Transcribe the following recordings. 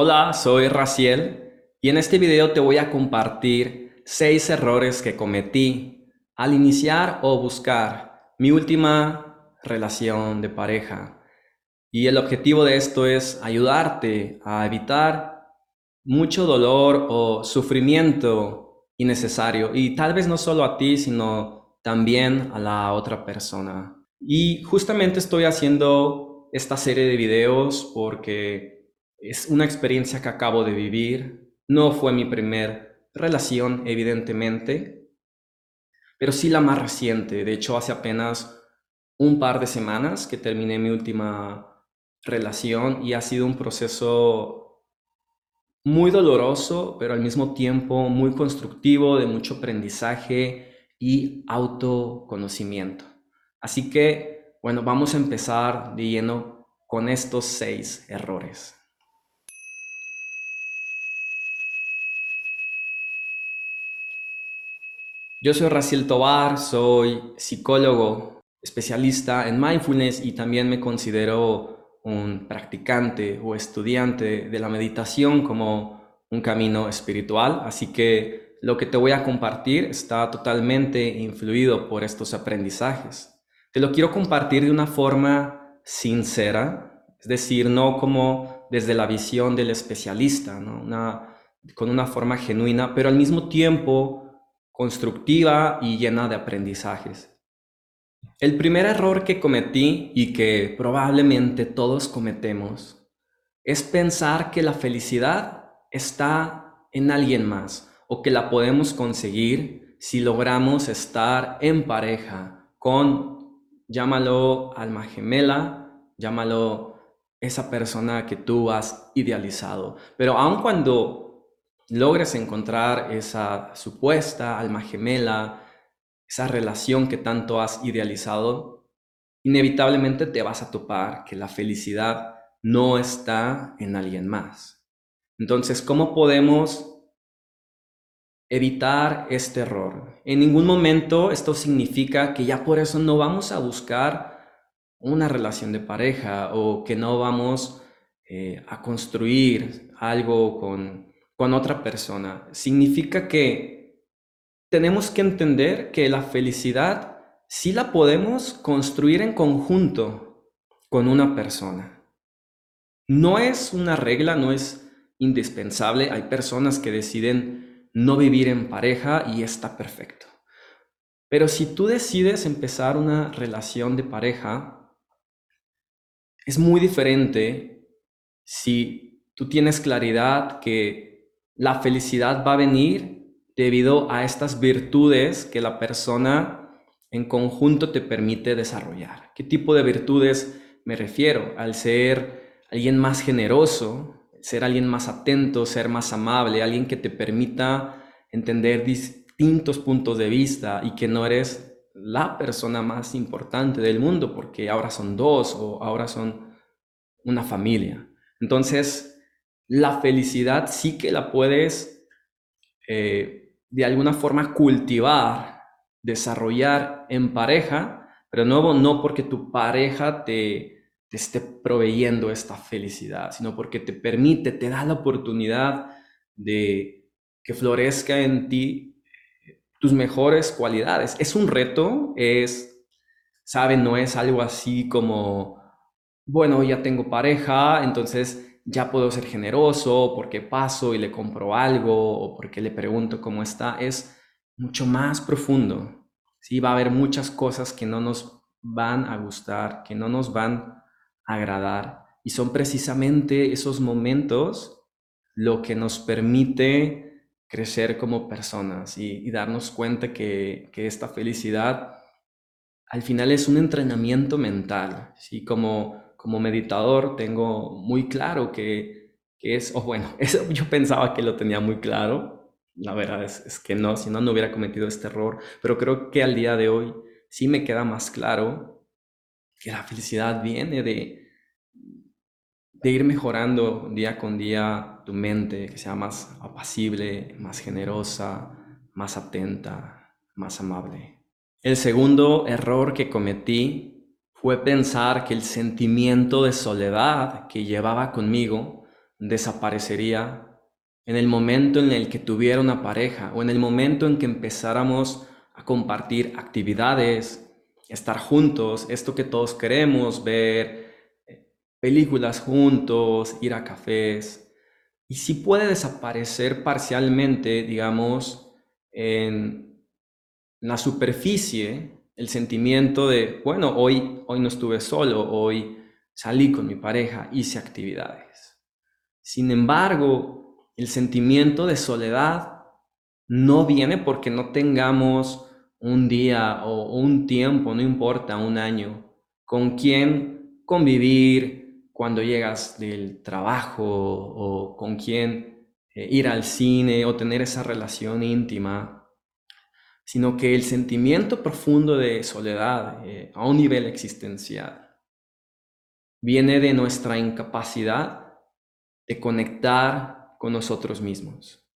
Hola, soy Raciel y en este video te voy a compartir seis errores que cometí al iniciar o buscar mi última relación de pareja. Y el objetivo de esto es ayudarte a evitar mucho dolor o sufrimiento innecesario y tal vez no solo a ti, sino también a la otra persona. Y justamente estoy haciendo esta serie de videos porque es una experiencia que acabo de vivir. No fue mi primer relación, evidentemente, pero sí la más reciente. De hecho, hace apenas un par de semanas que terminé mi última relación y ha sido un proceso muy doloroso, pero al mismo tiempo muy constructivo, de mucho aprendizaje y autoconocimiento. Así que, bueno, vamos a empezar de lleno con estos seis errores. Yo soy Raciel Tobar, soy psicólogo especialista en mindfulness y también me considero un practicante o estudiante de la meditación como un camino espiritual. Así que lo que te voy a compartir está totalmente influido por estos aprendizajes. Te lo quiero compartir de una forma sincera, es decir, no como desde la visión del especialista, con una forma genuina, pero al mismo tiempo constructiva y llena de aprendizajes. El primer error que cometí y que probablemente todos cometemos es pensar que la felicidad está en alguien más o que la podemos conseguir si logramos estar en pareja con, llámalo alma gemela, llámalo esa persona que tú has idealizado. Pero aun cuando logres encontrar esa supuesta alma gemela, esa relación que tanto has idealizado, inevitablemente te vas a topar que la felicidad no está en alguien más. Entonces, ¿cómo podemos evitar este error? En ningún momento esto significa que ya por eso no vamos a buscar una relación de pareja o que no vamos eh, a construir algo con con otra persona. Significa que tenemos que entender que la felicidad sí la podemos construir en conjunto con una persona. No es una regla, no es indispensable. Hay personas que deciden no vivir en pareja y está perfecto. Pero si tú decides empezar una relación de pareja, es muy diferente si tú tienes claridad que la felicidad va a venir debido a estas virtudes que la persona en conjunto te permite desarrollar. ¿Qué tipo de virtudes me refiero? Al ser alguien más generoso, ser alguien más atento, ser más amable, alguien que te permita entender distintos puntos de vista y que no eres la persona más importante del mundo porque ahora son dos o ahora son una familia. Entonces, la felicidad sí que la puedes eh, de alguna forma cultivar, desarrollar en pareja, pero nuevo no porque tu pareja te, te esté proveyendo esta felicidad, sino porque te permite, te da la oportunidad de que florezca en ti eh, tus mejores cualidades. Es un reto, es, saben, no es algo así como, bueno, ya tengo pareja, entonces ya puedo ser generoso porque paso y le compro algo o porque le pregunto cómo está, es mucho más profundo. Sí, va a haber muchas cosas que no nos van a gustar, que no nos van a agradar. Y son precisamente esos momentos lo que nos permite crecer como personas y, darnos cuenta que, que, esta felicidad al final es un entrenamiento mental, ¿sí? Como como meditador tengo muy claro que, es, o bueno, eso yo pensaba que lo tenía muy claro, la verdad es, que no, si no, no hubiera cometido este error, pero creo que al día de hoy sí me queda más claro que la felicidad viene de, de ir mejorando día con día tu mente, que sea más apacible, más generosa, más atenta, más amable. El segundo error que cometí fue pensar que el sentimiento de soledad que llevaba conmigo desaparecería en el momento en el que tuviera una pareja o en el momento en que empezáramos a compartir actividades, estar juntos, esto que todos queremos, ver eh, películas juntos, ir a cafés. Y si puede desaparecer parcialmente, digamos, en la superficie, el sentimiento de, bueno, hoy, hoy no estuve solo, hoy salí con mi pareja, hice actividades. Sin embargo, el sentimiento de soledad no viene porque no tengamos un día o un tiempo, no importa, un año, con quién convivir cuando llegas del trabajo o con quién eh, ir al cine o tener esa relación íntima, sino que el sentimiento profundo de soledad eh, a un nivel existencial viene de nuestra incapacidad de conectar con nosotros mismos.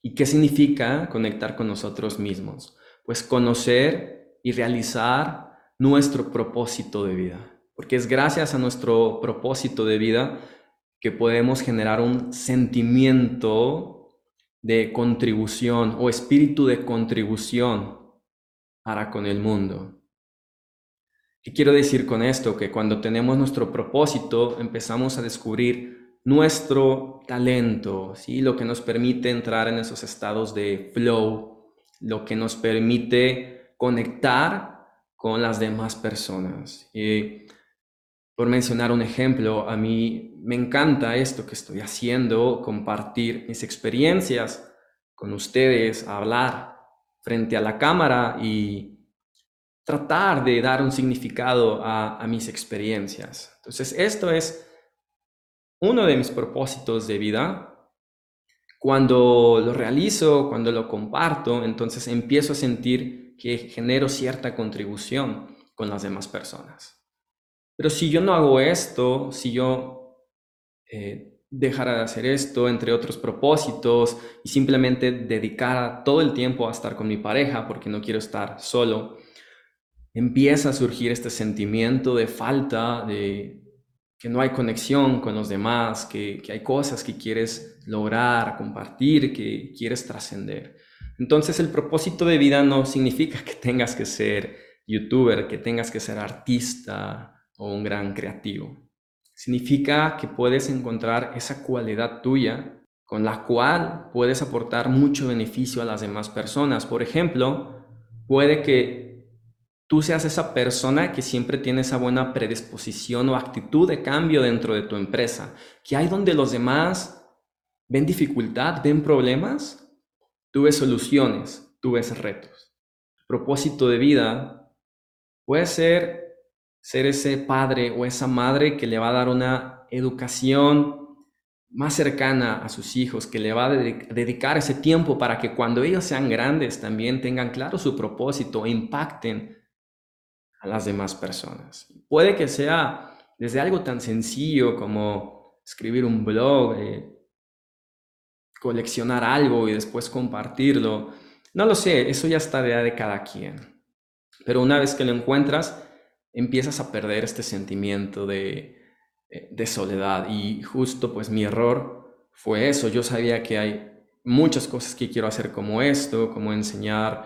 ¿Y qué significa conectar con nosotros mismos? pues conocer y realizar nuestro propósito de vida. Porque es gracias a nuestro propósito de vida que podemos generar un sentimiento de contribución o espíritu de contribución para con el mundo. ¿Qué quiero decir con esto? Que cuando tenemos nuestro propósito empezamos a descubrir nuestro talento, ¿sí? lo que nos permite entrar en esos estados de flow, lo que nos permite conectar con las demás personas. Y por mencionar un ejemplo, a mí me encanta esto que estoy haciendo, compartir mis experiencias con ustedes, hablar frente a la cámara y tratar de dar un significado a, mis experiencias. Entonces, esto es uno de mis propósitos de vida cuando lo realizo, cuando lo comparto, entonces empiezo a sentir que genero cierta contribución con las demás personas. Pero si yo no hago esto, si yo eh, dejara de hacer esto, entre otros propósitos, y simplemente dedicara todo el tiempo a estar con mi pareja porque no quiero estar solo, empieza a surgir este sentimiento de falta, de, que no hay conexión con los demás, que, hay cosas que quieres lograr, compartir, que quieres trascender. Entonces el propósito de vida no significa que tengas que ser youtuber, que tengas que ser artista o un gran creativo. Significa que puedes encontrar esa cualidad tuya con la cual puedes aportar mucho beneficio a las demás personas. Por ejemplo, puede que tú seas esa persona que siempre tiene esa buena predisposición o actitud de cambio dentro de tu empresa, que hay donde los demás ven dificultad, ven problemas, tú ves soluciones, tú ves retos. propósito de vida puede ser ser ese padre o esa madre que le va a dar una educación más cercana a sus hijos, que le va a dedicar ese tiempo para que cuando ellos sean grandes también tengan claro su propósito e impacten a las demás personas. Puede que sea desde algo tan sencillo como escribir un blog, eh, coleccionar algo y después compartirlo. No lo sé, eso ya está de cada quien. Pero una vez que lo encuentras, empiezas a perder este sentimiento de, eh, de soledad. Y justo pues mi error fue eso. Yo sabía que hay muchas cosas que quiero hacer como esto, como enseñar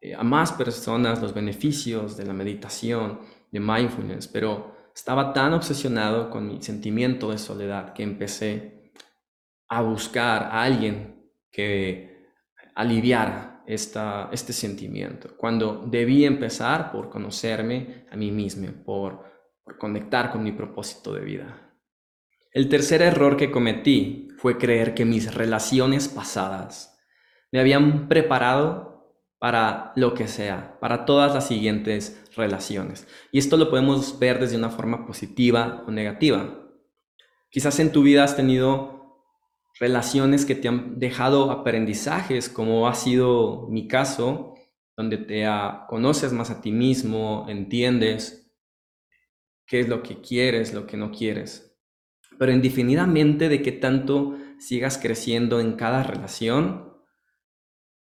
eh, a más personas los beneficios de la meditación, de mindfulness, pero estaba tan obsesionado con mi sentimiento de soledad que empecé a buscar a alguien que aliviara este sentimiento, cuando debí empezar por conocerme a mí mismo, por conectar con mi propósito de vida. El tercer error que cometí fue creer que mis relaciones pasadas me habían preparado para lo que sea, para todas las siguientes relaciones. Y esto lo podemos ver desde una forma positiva o negativa. Quizás en tu vida has tenido relaciones que te han dejado aprendizajes, como ha sido mi caso, donde te conoces más a ti mismo, entiendes qué es lo que quieres, lo que no quieres. Pero indefinidamente de qué tanto sigas creciendo en cada relación,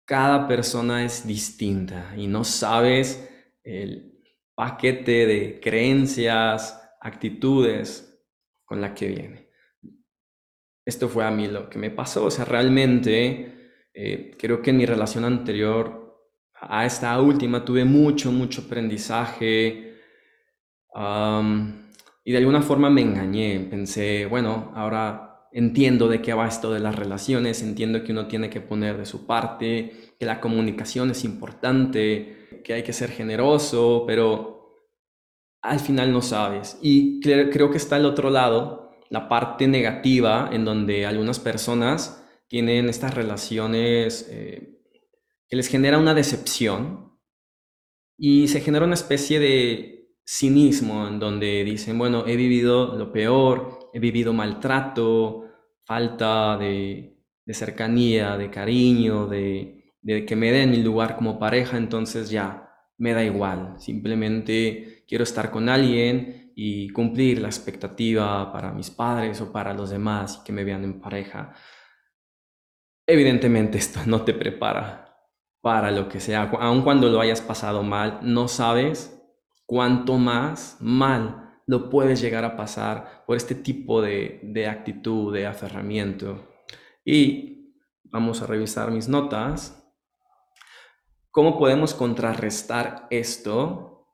cada persona es distinta y no sabes el paquete de creencias, actitudes con la que viene. Esto fue a mí lo que me pasó. O sea, realmente eh, creo que en mi relación anterior a esta última tuve mucho, mucho aprendizaje. y de alguna forma me engañé. Pensé, bueno, ahora entiendo de qué va esto de las relaciones, entiendo que uno tiene que poner de su parte, que la comunicación es importante, que hay que ser generoso, pero al final no sabes. Y creo que está el otro lado, la parte negativa, en donde algunas personas tienen estas relaciones eh, que les genera una decepción y se genera una especie de cinismo en donde dicen, bueno, he vivido lo peor, he vivido maltrato, falta de, cercanía, de cariño, de, de que me den mi lugar como pareja, entonces ya me da igual, simplemente quiero estar con alguien y cumplir la expectativa para mis padres o para los demás y que me vean en pareja. Evidentemente esto no te prepara para lo que sea, aun cuando lo hayas pasado mal, no sabes cuánto más mal lo puedes llegar a pasar por este tipo de, de actitud, de aferramiento. Y vamos a revisar mis notas. ¿Cómo podemos contrarrestar esto?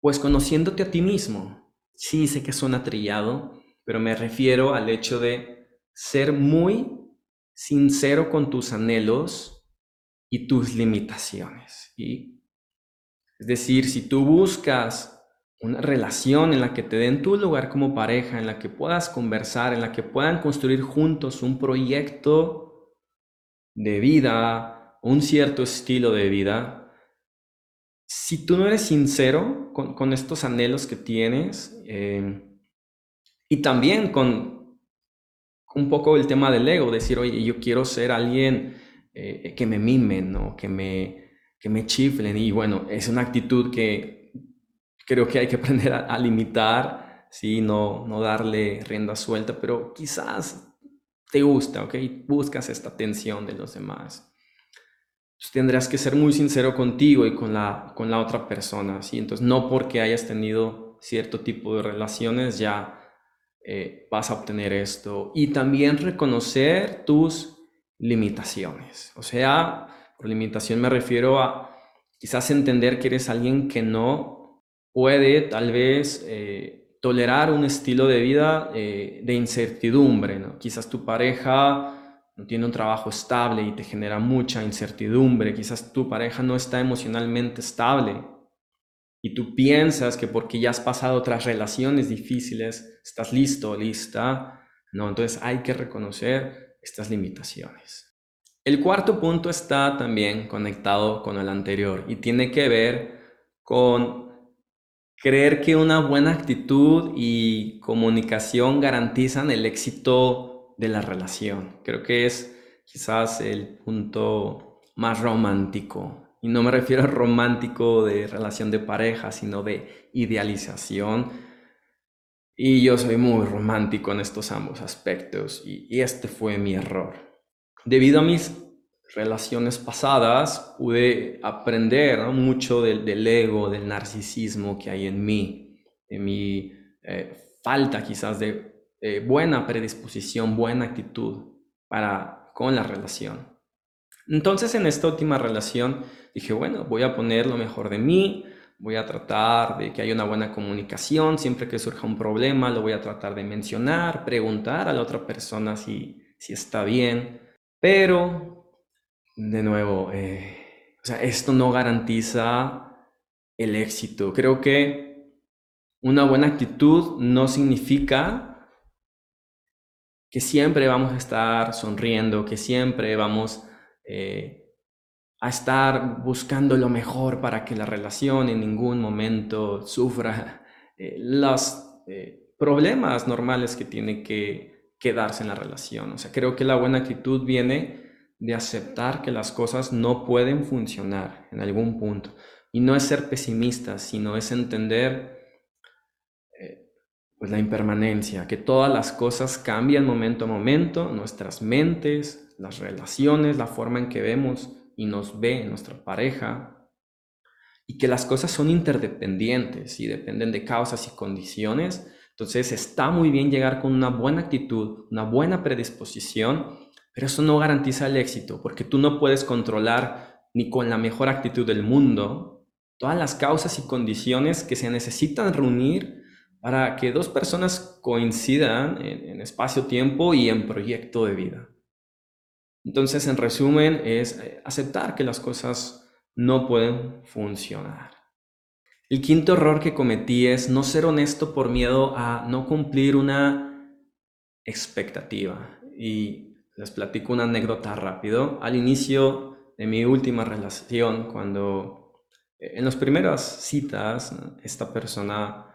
Pues conociéndote a ti mismo. Sí, sé que suena trillado, pero me refiero al hecho de ser muy sincero con tus anhelos y tus limitaciones. ¿y? Es decir, si tú buscas una relación en la que te den tu lugar como pareja, en la que puedas conversar, en la que puedan construir juntos un proyecto de vida, un cierto estilo de vida, si tú no eres sincero con, estos anhelos que tienes, eh, y también con un poco el tema del ego, decir, oye, yo quiero ser alguien eh, que me mimen, ¿no? que, me, que me chiflen. Y bueno, es una actitud que creo que hay que aprender a, limitar, ¿sí? no, no darle rienda suelta, pero quizás te gusta, ¿ok? Buscas esta atención de los demás. Entonces tendrás que ser muy sincero contigo y con la, con la otra persona, ¿sí? Entonces no porque hayas tenido cierto tipo de relaciones ya eh, vas a obtener esto. Y también reconocer tus limitaciones. O sea, por limitación me refiero a quizás entender que eres alguien que no puede tal vez eh, tolerar un estilo de vida eh, de incertidumbre. ¿no? Quizás tu pareja no tiene un trabajo estable y te genera mucha incertidumbre. Quizás tu pareja no está emocionalmente estable y tú piensas que porque ya has pasado otras relaciones difíciles, estás listo, lista. No, entonces hay que reconocer estas limitaciones. El cuarto punto está también conectado con el anterior y tiene que ver con creer que una buena actitud y comunicación garantizan el éxito de la relación. Creo que es quizás el punto más romántico. Y no me refiero a romántico de relación de pareja, sino de idealización y yo soy muy romántico en estos ambos aspectos y, este fue mi error. Debido a mis relaciones pasadas pude aprender mucho del, ego, del narcisismo que hay en mí, de mi eh, falta quizás de buena predisposición, buena actitud para con la relación. Entonces en esta última relación dije, bueno, voy a poner lo mejor de mí, voy a tratar de que haya una buena comunicación, siempre que surja un problema lo voy a tratar de mencionar, preguntar a la otra persona si, si está bien, pero de nuevo, eh, o sea, esto no garantiza el éxito. Creo que una buena actitud no significa que siempre vamos a estar sonriendo, que siempre vamos... Eh, a estar buscando lo mejor para que la relación en ningún momento sufra eh, los eh, problemas normales que tiene que quedarse en la relación. O sea, creo que la buena actitud viene de aceptar que las cosas no pueden funcionar en algún punto. Y no es ser pesimista, sino es entender pues la impermanencia, que todas las cosas cambian momento a momento, nuestras mentes, las relaciones, la forma en que vemos y nos ve nuestra pareja y que las cosas son interdependientes y dependen de causas y condiciones, Entonces está muy bien llegar con una buena actitud, una buena predisposición, pero eso no garantiza el éxito, porque tú no puedes controlar ni con la mejor actitud del mundo todas las causas y condiciones que se necesitan reunir para que dos personas coincidan en, espacio-tiempo y en proyecto de vida. Entonces, en resumen, es eh, aceptar que las cosas no pueden funcionar. El quinto error que cometí es no ser honesto por miedo a no cumplir una expectativa. Y les platico una anécdota rápido. Al inicio de mi última relación, cuando eh, en las primeras citas, esta persona,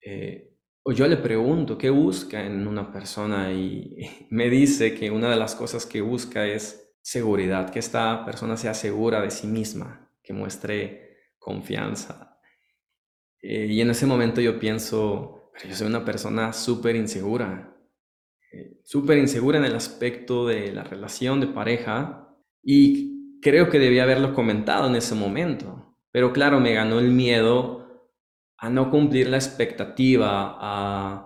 eh, o yo le pregunto qué busca en una persona y me dice que una de las cosas que busca es seguridad, que esta persona sea segura de sí misma, que muestre confianza. Eh, y en ese momento yo pienso, yo soy una persona súper insegura, eh, súper insegura en el aspecto de la relación de pareja y creo que debía haberlo comentado en ese momento, pero claro, me ganó el miedo a no cumplir la expectativa, a,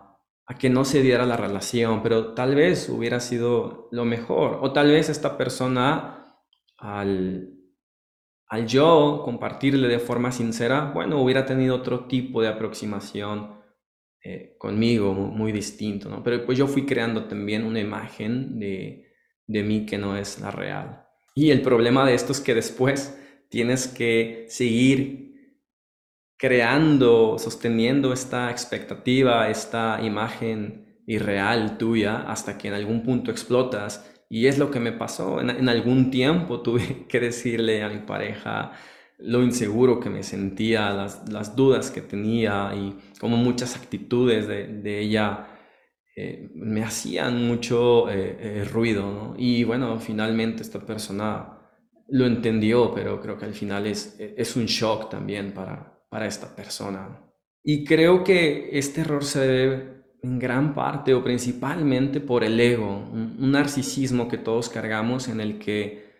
que no se diera la relación, pero tal vez hubiera sido lo mejor, o tal vez esta persona al al yo compartirle de forma sincera, bueno, hubiera tenido otro tipo de aproximación eh, conmigo, muy, distinto, ¿no? Pero pues yo fui creando también una imagen de, de mí que no es la real. Y el problema de esto es que después tienes que seguir creando, sosteniendo esta expectativa, esta imagen irreal tuya, hasta que en algún punto explotas y es lo que me pasó. En, algún tiempo tuve que decirle a mi pareja lo inseguro que me sentía, las, dudas que tenía y como muchas actitudes de, ella eh, me hacían mucho eh, eh, ruido. Y bueno, finalmente esta persona lo entendió, pero creo que al final es, es un shock también para, para esta persona. Y creo que este error se debe en gran parte o principalmente por el ego, un, narcisismo que todos cargamos en el que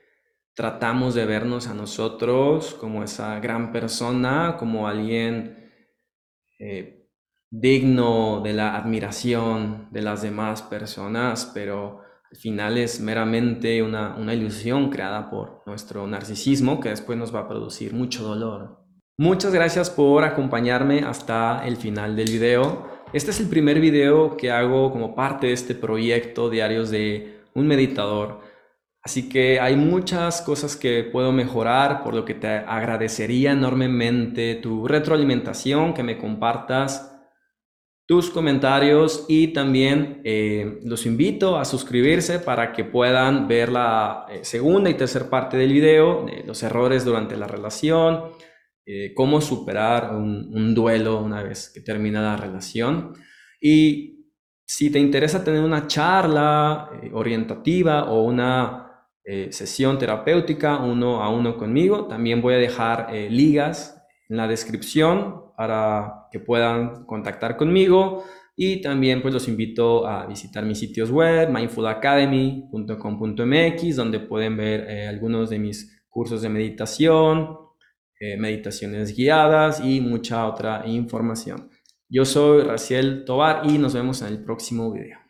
tratamos de vernos a nosotros como esa gran persona, como alguien eh, digno de la admiración de las demás personas, pero al final es meramente una, una ilusión creada por nuestro narcisismo que después nos va a producir mucho dolor. Muchas gracias por acompañarme hasta el final del video. Este es el primer video que hago como parte de este proyecto Diarios de un Meditador. Así que hay muchas cosas que puedo mejorar, por lo que te agradecería enormemente tu retroalimentación, que me compartas tus comentarios y también eh, los invito a suscribirse para que puedan ver la eh, segunda y tercera parte del video, de los errores durante la relación, eh, cómo superar un, duelo una vez que termina la relación. Y si te interesa tener una charla eh, orientativa o una eh, sesión terapéutica uno a uno conmigo, también voy a dejar ligas en la descripción para que puedan contactar conmigo. Y también pues los invito a visitar mis sitios web, mindfulacademy.com.mx, donde pueden ver algunos de mis cursos de meditación, eh, meditaciones guiadas y mucha otra información. Yo soy Raciel Tobar y nos vemos en el próximo video.